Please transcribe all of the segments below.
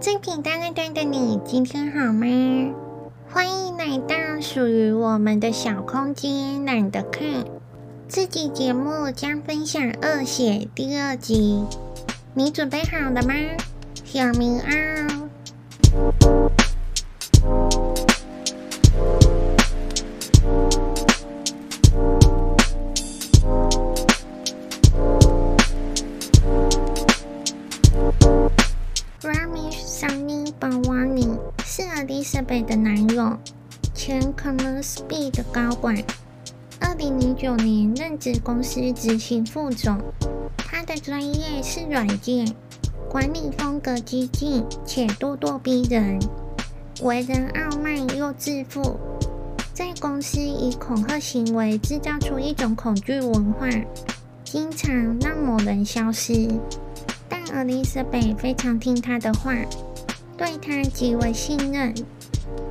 最平淡的对的你，今天好吗？欢迎来到属于我们的小空间，懒得看。这期节目将分享《恶血》第二集，你准备好了吗？小明啊。Elizabeth 的男友，前 Connerspeed 的高管，二零零九年任职公司执行副总。他的专业是软件，管理风格激进且咄咄逼人，为人傲慢又自负，在公司以恐吓行为制造出一种恐惧文化，经常让某人消失。但 Elizabeth 非常听他的话，对他极为信任。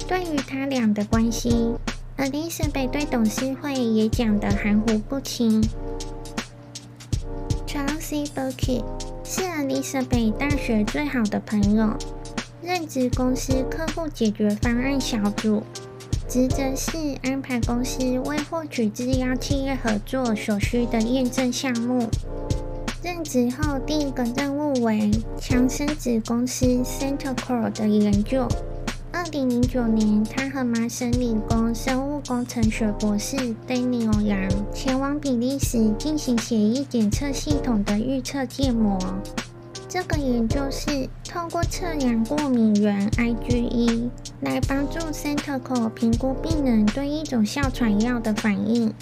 对于他俩的关系，Elizabeth 对董事会也讲得含糊不清。Chelsea Birkin 是 Elizabeth 大学最好的朋友，任职公司客户解决方案小组，职责是安排公司为获取制药企业合作所需的验证项目。任职后，第一个任务为强生子公司 Centocor 的研究。二零零九年，他和麻省理工生物工程学博士 Daniel Yang 前往比利时进行血液检测系统的预测建模。这个研究是透过测量过敏原 IgE 来帮助 Centocor 评估病人对一种哮喘药的反应。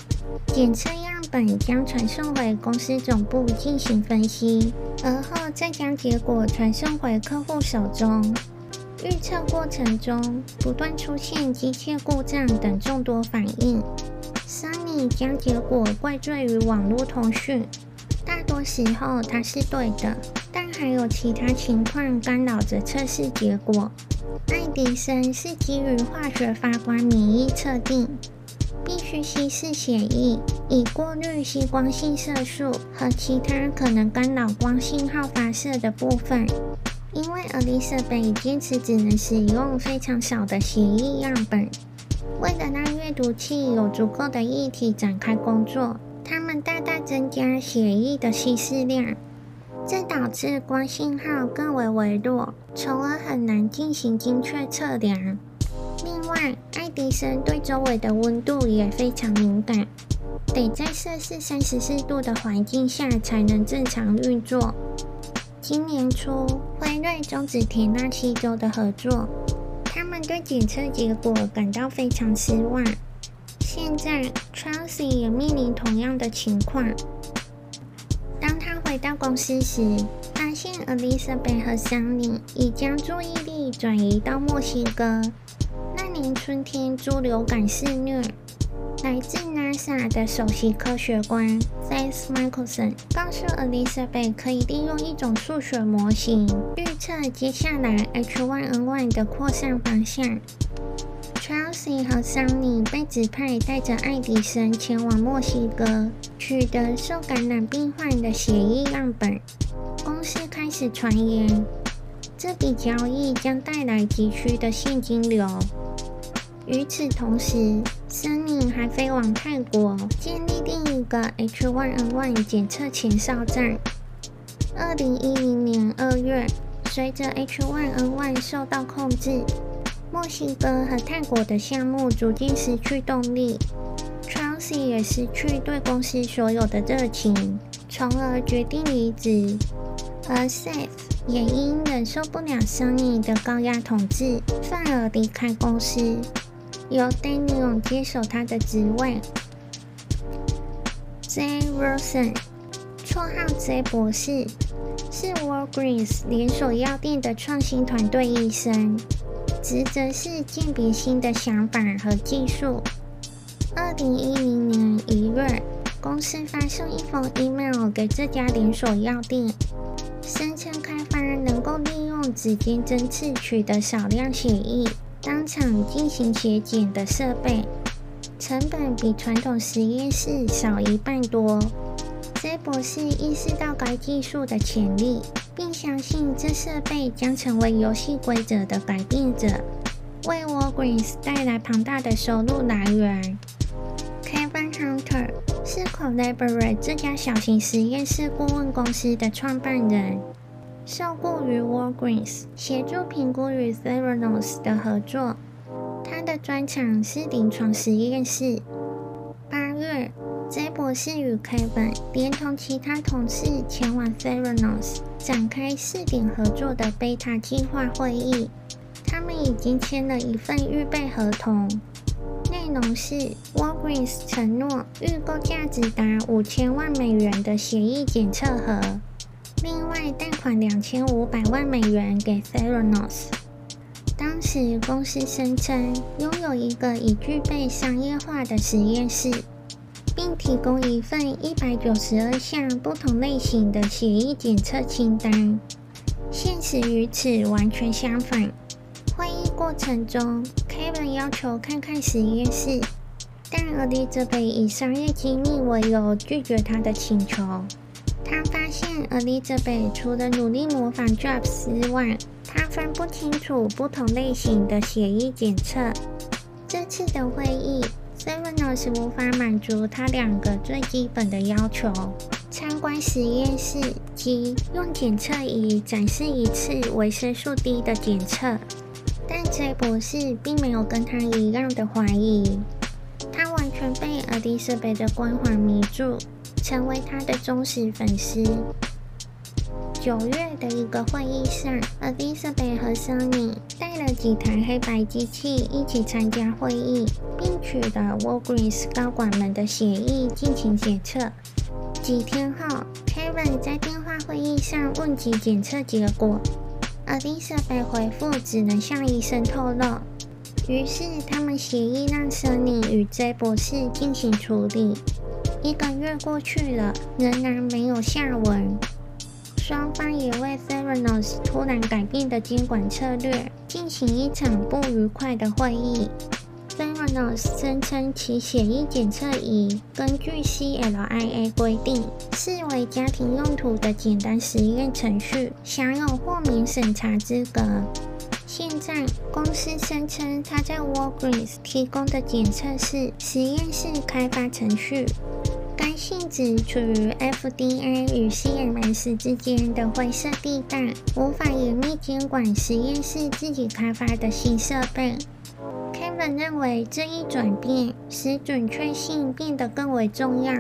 检测样本将传送回公司总部进行分析，而后再将结果传送回客户手中。预测过程中不断出现机械故障等众多反应，Sunny 将结果怪罪于网络通讯。大多时候它是对的，但还有其他情况干扰着测试结果。爱迪生是基于化学发光免疫测定，必须稀释血液以过滤吸光性色素和其他可能干扰光信号发射的部分。因为 Elisa 被坚持只能使用非常少的血液样本，为了让阅读器有足够的液体展开工作，他们大大增加血液的稀释量，这导致光信号更为微弱，从而很难进行精确测量。另外，爱迪生对周围的温度也非常敏感，得在摄氏三十四度的环境下才能正常运作。今年初，辉瑞终止田纳西州的合作，他们对检测结果感到非常失望。现在，Chelsea 也面临同样的情况。当他回到公司时，发现 Elizabeth 和 Sunny 已将注意力转移到墨西哥。那年春天，猪流感肆虐。来自 NASA 的首席科学官 Seth Michelson 告诉 Elizabeth，可以利用一种数学模型预测接下来 H1N1 的扩散方向。Chelsea 和 Sunny 被指派带着爱迪生前往墨西哥，取得受感染病患的血液样本。公司开始传言，这笔交易将带来急需的现金流。与此同时，Sunny 还飞往泰国建立另一个 H1N1 检测前哨站。二零一零年二月，随着 H1N1 受到控制，墨西哥和泰国的项目逐渐失去动力，Chelsea 也失去对公司所有的热情，从而决定离职。而 Seth 也因忍受不了 Sunny 的高压统治，愤而离开公司。由 Daniel 接手他的职位。Jay Wilson，绰号 J 博士，是 Walgreens 连锁药店的创新团队医生，职责是鉴别新的想法和技术。二零一零年一月，公司发送一封 email 给这家连锁药店，声称开发能够利用指尖针刺取得少量血液。当场进行血检的设备，成本比传统实验室少一半多。J 博士意识到该技术的潜力，并相信这设备将成为游戏规则的改变者，为 Walgreens 带来庞大的收入来源。Kevin Hunter 是 Collaborate 这家小型实验室顾问公司的创办人，受雇于 Walgreens，协助评估与 Theranos 的合作。他的专长是临床实验室。八月。J 博士与 Kevin 连同其他同事前往 Theranos 展开试点合作的 Beta 计划会议。他们已经签了一份预备合同，内容是 Walgreens 承诺预购价值达五千万美元的协议检测盒，另外贷款两千五百万美元给 Theranos。当时公司声称拥有一个已具备商业化的实验室。并提供一份一百九十二项不同类型的协议检测清单。现实与此完全相反。会议过程中，Kevin 要求看看实验室，但 Elizabeth 以商业机密为由拒绝他的请求。他发现 Elizabeth 除了努力模仿 Jobs 之外，他分不清楚不同类型的血液检测。这次的会议。，Serenos 无法满足他两个最基本的要求：参观实验室及用检测仪展示一次维生素 D 的检测。但 J 博士并没有跟他一样的怀疑，被 Elizabeth 的光环迷住，成为他的忠实粉丝。九月的一个会议上，Elizabeth 和 Sunny 带了几台黑白机器一起参加会议，并取得 Walgreens 高管们的协议进行检测。几天后，Kevin 在电话会议上问及检测结果，Elizabeth 回复只能向医生透露。于是协议让 Sunny 与 J 博士进行处理。一个月过去了，仍然没有下文。双方也为 Theranos 突然改变的监管策略进行一场不愉快的会议。Theranos 声称其血液检测仪根据 CLIA 规定，视为家庭用途的简单实验程序，享有豁免审查资格。现在公司声称，他在 Walgreens 提供的检测是实验室开发程序。该性质处于 FDA 与 CMS 之间的灰色地带，无法严密监管实验室自己开发的新设备。Kevin 认为这一转变使准确性变得更为重要，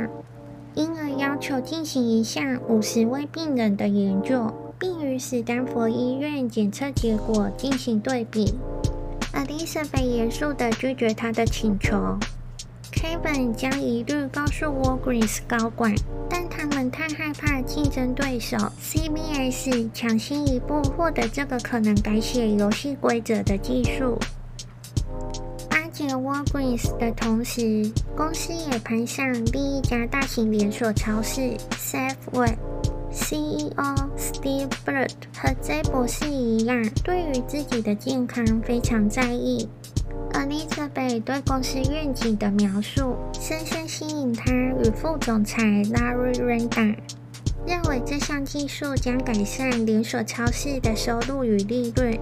因而要求进行一项五十位病人的研究，并与史丹佛医院检测结果进行对比。Elizabeth 严肃地拒绝他的请求。Kevin 将疑虑告诉 Walgreens 高管，但他们太害怕竞争对手 CBS 抢先一步获得这个可能改写游戏规则的技术。巴结 Walgreens 的同时，公司也攀上另一家大型连锁超市 Safeway。CEO Steve Bird 和 J 博士一样，对于自己的健康非常在意。Elizabeth 对公司愿景的描述深深吸引他与副总裁 Larry Renda，认为这项技术将改善连锁超市的收入与利润。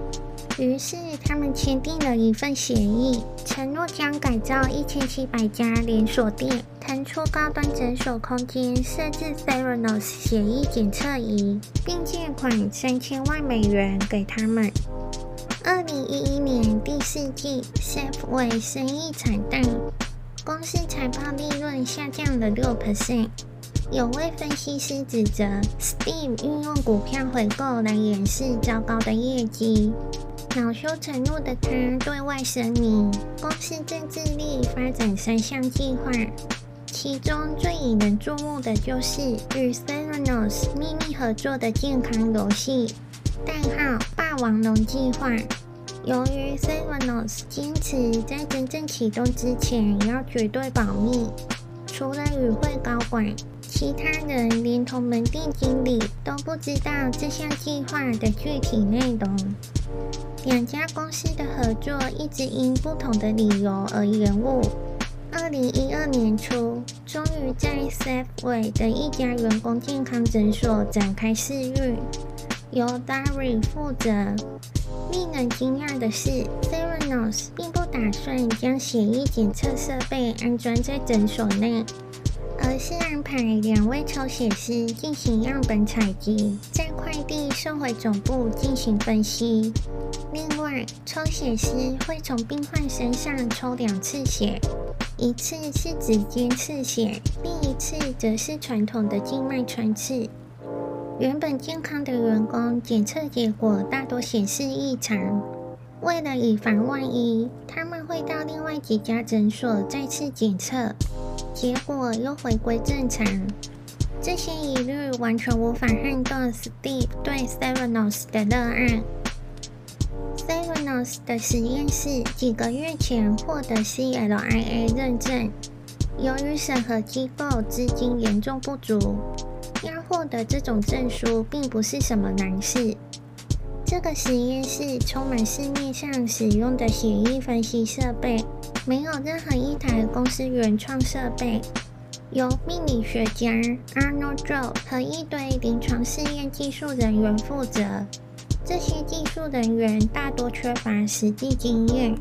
于是他们签订了一份协议，承诺将改造一千七百家连锁店，腾出高端诊所空间，设置 Theranos 协议检测仪，并借款三千万美元给他们。二零一一年第四季，Safeway 生意惨淡，公司财报利润下降了六 percent。有位分析师指责 Steam 运用股票回购来掩饰糟糕的业绩。恼羞成怒的他对外声明，公司正致力发展三项计划，其中最引人注目的就是与 Theranos 秘密合作的健康游戏。代号“霸王龙计划”。由于 Theranos 坚持在真正启动之前要绝对保密，除了与会高管，其他人连同门店经理都不知道这项计划的具体内容。两家公司的合作一直因不同的理由而延误。二零一二年初，终于在 safway 的一家员工健康诊所展开试运。由 Darry 负责。令人惊讶的是，Theranos 并不打算将血液检测设备安装在诊所内，而是安排两位抽血师进行样本采集，再快递送回总部进行分析。另外，抽血师会从病患身上抽两次血，一次是指尖刺血，另一次则是传统的静脉穿刺。原本健康的员工检测结果大多显示异常，为了以防万一，他们会到另外几家诊所再次检测，结果又回归正常。这些疑虑完全无法撼动 Steve 对 Theranos 的热爱。Theranos 的实验室几个月前获得 CLIA 认证，由于审核机构资金严重不足。要获得这种证书并不是什么难事。这个实验室充满市面上使用的血液分析设备，没有任何一台公司原创设备，由命理学家 Arnold Zhou 和一堆临床试验技术人员负责。这些技术人员大多缺乏实际经验，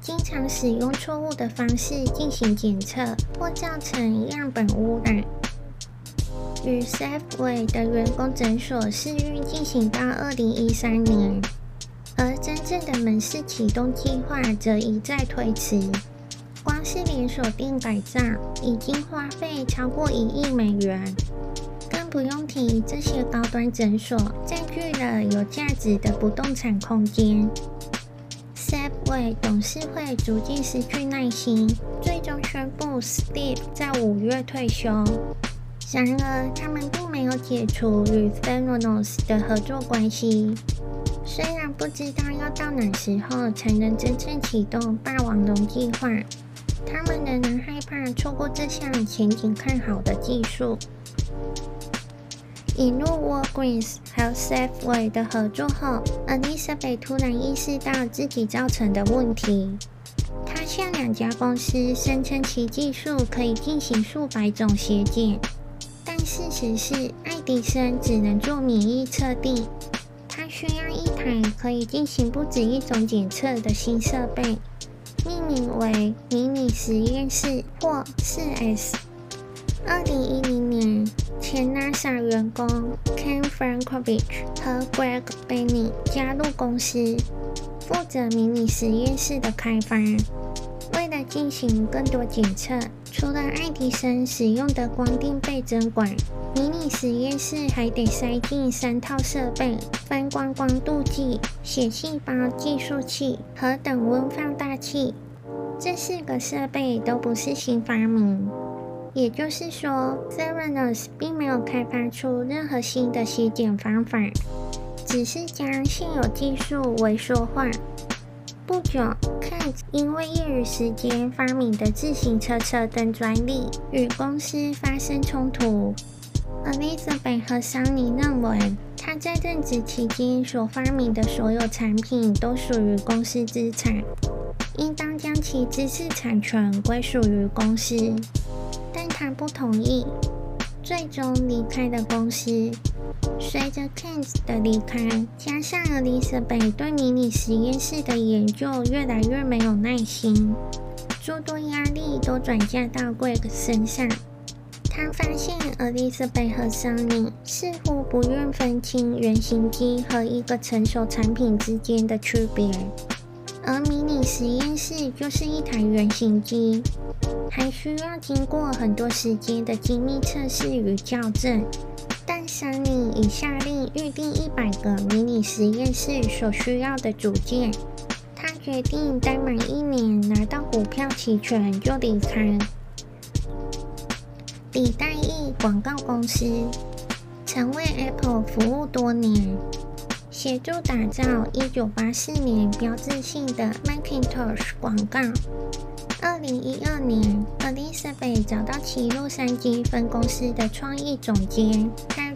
经常使用错误的方式进行检测，或造成样本污染。与 Safeway 的员工诊所试运进行到二零一三年，而真正的门市启动计划则一再推迟。光是连锁店改造已经花费超过一亿美元，更不用提这些高端诊所占据了有价值的不动产空间。Safeway 董事会逐渐失去耐心，最终宣布 Steve 在五月退休。然而，他们并没有解除与 Theranos 的合作关系。虽然不知道要到哪时候才能真正启动霸王龙计划，他们仍然害怕错过这项前景看好的技术。引入 Walgreens 和 Safeway 的合作后，Elizabeth 突然意识到自己造成的问题。她向两家公司声称其技术可以进行数百种血检。但事实是，爱迪生只能做免疫测定，他需要一台可以进行不止一种检测的新设备，命名为迷你实验室或 4S。二零一零年，前 NASA 员工 Ken Frankovich 和 Greg Benny 加入公司，负责迷你实验室的开发。为了进行更多检测，除了爱迪生使用的光电倍增管，迷你实验室还得塞进三套设备：分光光度计、血细胞计数器和等温放大器。这四个设备都不是新发明，也就是说，Theranos 并没有开发出任何新的血检方法，只是将现有技术微缩化。不久，Kent 因为业余时间发明的自行车车灯专利与公司发生冲突。Elizabeth 和桑尼认为，他在任职期间所发明的所有产品都属于公司资产，应当将其知识产权归属于公司，但他不同意，最终离开了公司。随着 Kent 的离开，加上 Elizabeth 对迷你实验室的研究越来越没有耐心，诸多压力都转嫁到 Greg 身上。他发现 Elizabeth 和 Sunny 似乎不愿分清原型机和一个成熟产品之间的区别，而迷你实验室就是一台原型机，还需要经过很多时间的精密测试与校正。但桑尼已下令预定一百个迷你实验室所需要的组件。他决定待满一年拿到股票期权就离开。李代翼广告公司曾为 Apple 服务多年，协助打造1984年标志性的 Macintosh 广告。二零一二年，Elizabeth 找到其洛杉矶分公司的创意总监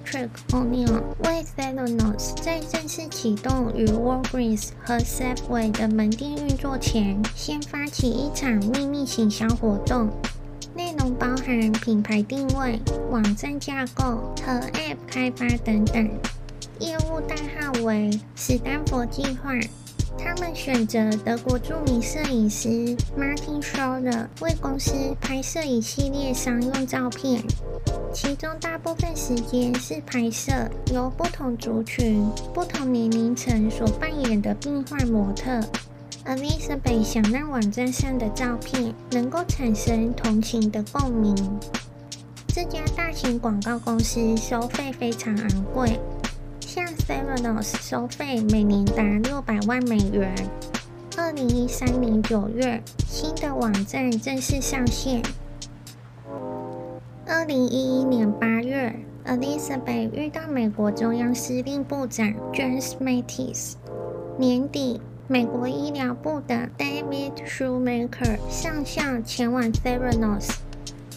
Patrick O'Neill，为 Theranos 在正式启动与 Walgreens 和 Safeway 的门店运作前，先发起一场秘密行销活动，内容包含品牌定位、网站架构和 App 开发等等。业务代号为史丹佛计划。他们选择德国著名摄影师 Martin Schroeder 为公司拍摄一系列商用照片，其中大部分时间是拍摄由不同族群、不同年龄层所扮演的病患模特。Elizabeth 想让网站上的照片能够产生同情的共鸣。这家大型广告公司收费非常昂贵。向 Theranos 收费每年达六百万美元。二零一三年九月，新的网站正式上线。二零一一年八月，Elizabeth 遇到美国中央司令部长 James Mattis。年底，美国医疗部的 David Shoemaker 上校前往 Theranos，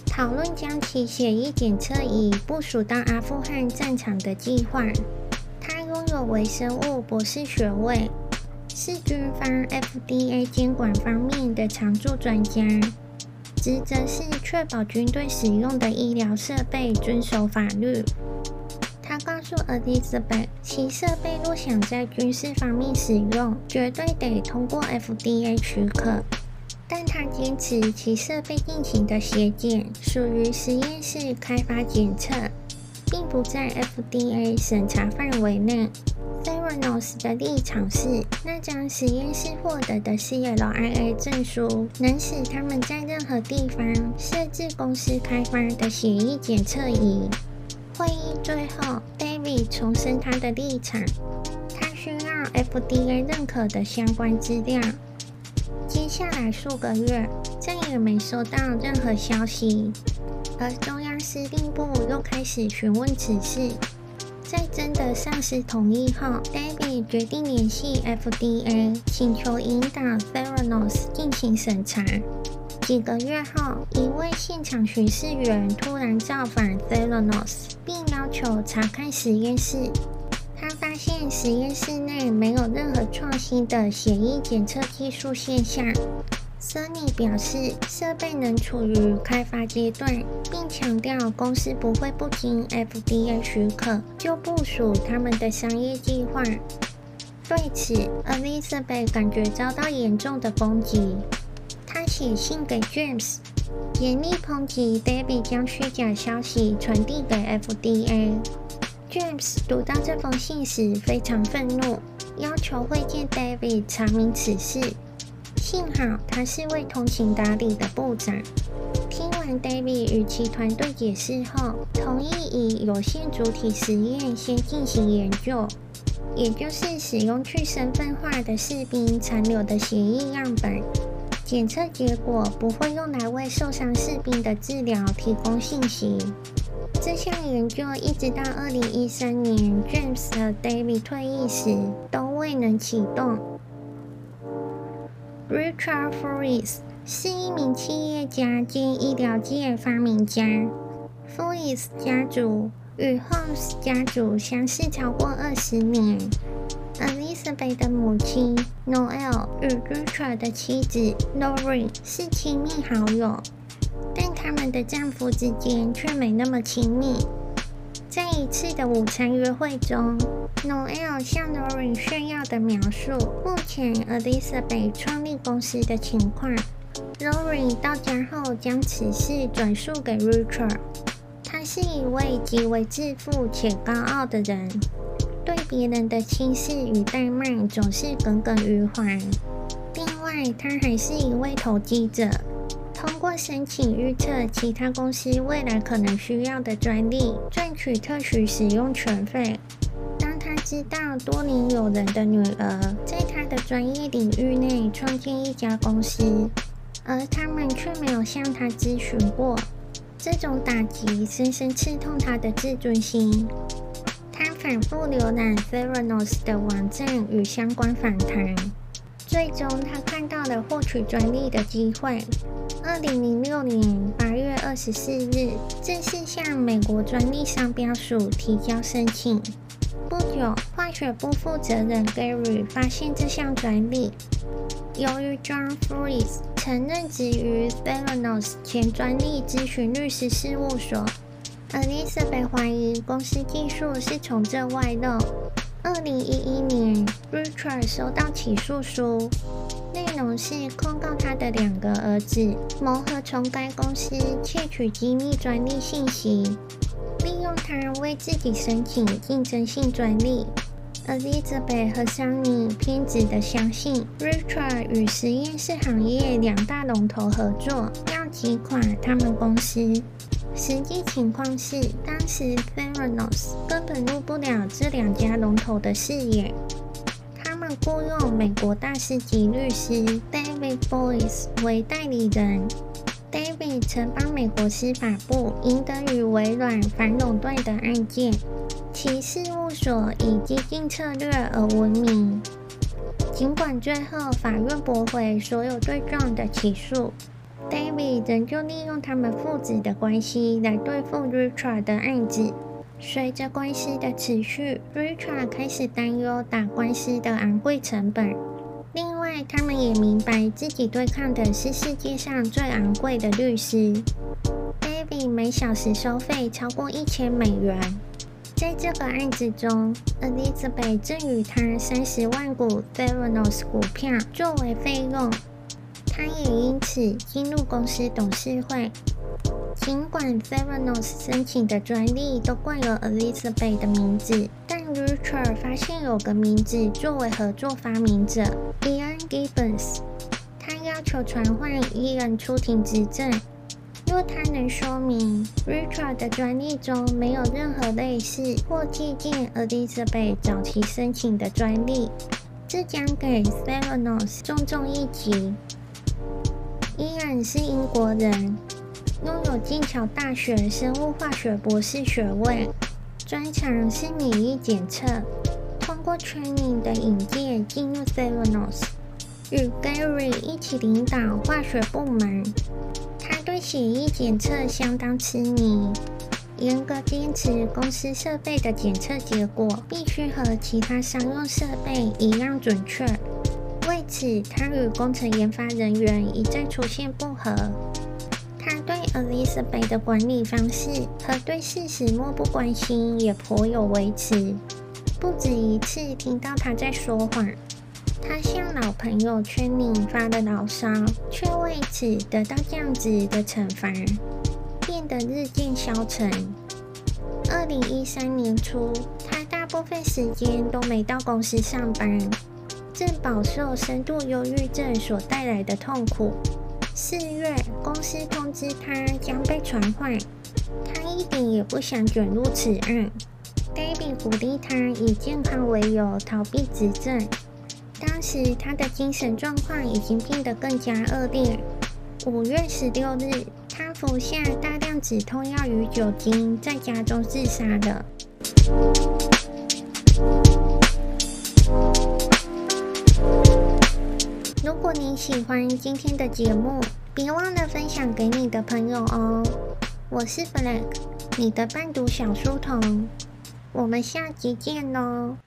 讨论将其血液检测仪部署到阿富汗战场的计划。微生物博士学位，是军方 FDA 监管方面的常驻专家，职责是确保军队使用的医疗设备遵守法律。他告诉 Elizabeth，其设备若想在军事方面使用，绝对得通过 FDA 许可。但他坚持其设备进行的血检属于实验室开发检测。并不在 FDA 审查范围内。Nos 的立场是，那张实验室获得的 CLIA 证书，能使他们在任何地方设置公司开发的血液检测仪。会议最后，David 重申他的立场，他需要 FDA 认可的相关资料。接下来数个月，再也没收到任何消息。而中央司令部又开始询问此事，在征得上司同意后，David 决定联系 FDA，请求引导 Theranos 进行审查。几个月后，一位现场巡视员突然造访 Theranos，并要求查看实验室。他发现实验室内没有任何创新的血液检测技术现象。Sony 表示，设备仍处于开发阶段，并强调公司不会不经 FDA 许可就部署他们的商业计划。对此，Elizabeth 感觉遭到严重的攻击。她写信给 James，严厉抨击 David 将虚假消息传递给 FDA。James 读到这封信时非常愤怒，要求会见 David，查明此事。幸好他是位通情达理的部长。听完 David 与其团队解释后，同意以有限主体实验先进行研究，也就是使用去身份化的士兵残留的血液样本，检测结果不会用来为受伤士兵的治疗提供信息。这项研究一直到2013年 James 和 David 退役时都未能启动。Richard Forrest 是一名企业家兼医疗界发明家。Forrest 家族与 Holmes 家族相识超过二十年。Elizabeth 的母亲 Noel 与 Richard 的妻子 Lori 是亲密好友，但他们的丈夫之间却没那么亲密。在一次的午餐约会中 Noel 向 Lori 炫耀的描述目前 Elizabeth 创立公司的情况。Lori 到家后将此事转述给 Richard。他是一位极为自负且高傲的人，对别人的轻视与怠慢总是耿耿于怀。另外，他还是一位投机者。通过申请预测其他公司未来可能需要的专利，赚取特许使用权费。知道多年友人的女儿在他的专业领域内创建一家公司，而他们却没有向他咨询过，这种打击深深刺痛他的自尊心。他反复浏览 Theranos 的网站与相关访谈，最终他看到了获取专利的机会。二零零六年八月二十四日，正式向美国专利商标署提交申请。不久，化学部负责人 Gary 发现这项专利。由于 John Forrest 曾任职于 Theranos 前专利咨询律师事务所，Elizabeth 怀疑公司技术是从这外漏。二零一一年，Richard 收到起诉书，内容是控告他的两个儿子谋合从该公司窃取机密专利信息，利用它为自己申请竞争性专利。Elizabeth 和 Sunny 偏执地相信，Richard 与实验室行业两大龙头合作，要击垮他们公司。实际情况是，当时 Theranos 根本入不了这两家龙头的视野。他们雇佣美国大师级律师 David Boyce 为代理人。David 曾帮美国司法部赢得与微软反垄断的案件。其事务所以激进策略而闻名，尽管最后法院驳回所有对状的起诉，David 仍旧利用他们父子的关系来对付 Richard 的案子。随着官司的持续，Richard 开始担忧打官司的昂贵成本。另外，他们也明白自己对抗的是世界上最昂贵的律师。David 每小时收费超过一千美元。在这个案子中，Elizabeth 赠予他三十万股 Theranos 股票作为费用，他也因此进入公司董事会。尽管 Theranos 申请的专利都冠有 Elizabeth 的名字，但 Richard 发现有个名字作为合作发明者 Ian Gibbons，他要求传唤 Ian 出庭质证。若他能说明 Richard 的专利中没有任何类似或借鉴 Elizabeth 早期申请的专利，这将给 Serenos 重重一击。伊恩是英国人，拥有剑桥大学生物化学博士学位，专长是免疫检测。通过 training 的引荐进入 s e v e n o s 与 Gary 一起领导化学部门。他对血液检测相当痴迷，严格坚持公司设备的检测结果必须和其他商用设备一样准确。为此，他与工程研发人员一再出现不和。他对 Elizabeth 的管理方式和对事实漠不关心也颇有微词，不止一次听到他在说谎。他向老朋友圈里发了牢骚，却为此得到降职的惩罚，变得日渐消沉。二零一三年初，他大部分时间都没到公司上班，正饱受深度忧郁症所带来的痛苦。四月，公司通知他将被传唤，他一点也不想卷入此案。Baby 鼓励他以健康为由逃避执政。当时他的精神状况已经变得更加恶劣。五月十六日，他服下大量止痛药与酒精，在家中自杀了。如果你喜欢今天的节目，别忘了分享给你的朋友哦。我是 Black，你的伴读小书童。我们下集见喽。